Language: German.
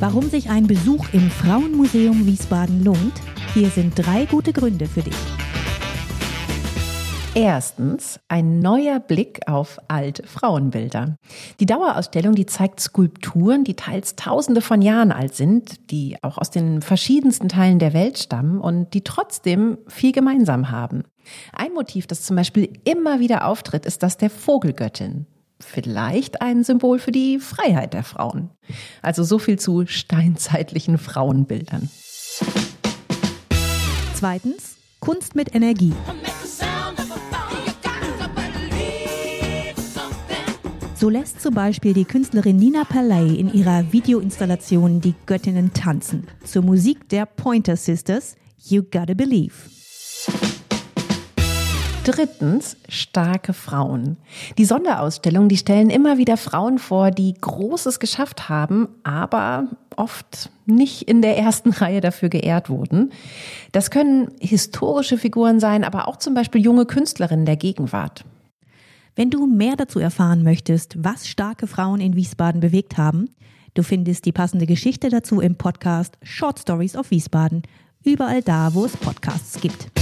Warum sich ein Besuch im Frauenmuseum Wiesbaden lohnt? Hier sind drei gute Gründe für dich. Erstens ein neuer Blick auf alte Frauenbilder. Die Dauerausstellung, die zeigt Skulpturen, die teils tausende von Jahren alt sind, die auch aus den verschiedensten Teilen der Welt stammen und die trotzdem viel gemeinsam haben. Ein Motiv, das zum Beispiel immer wieder auftritt, ist das der Vogelgöttin. Vielleicht ein Symbol für die Freiheit der Frauen. Also so viel zu steinzeitlichen Frauenbildern. Zweitens Kunst mit Energie. So lässt zum Beispiel die Künstlerin Nina Palay in ihrer Videoinstallation die Göttinnen tanzen zur Musik der Pointer Sisters You Gotta Believe. Drittens, starke Frauen. Die Sonderausstellungen, die stellen immer wieder Frauen vor, die Großes geschafft haben, aber oft nicht in der ersten Reihe dafür geehrt wurden. Das können historische Figuren sein, aber auch zum Beispiel junge Künstlerinnen der Gegenwart. Wenn du mehr dazu erfahren möchtest, was starke Frauen in Wiesbaden bewegt haben, du findest die passende Geschichte dazu im Podcast Short Stories of Wiesbaden, überall da, wo es Podcasts gibt.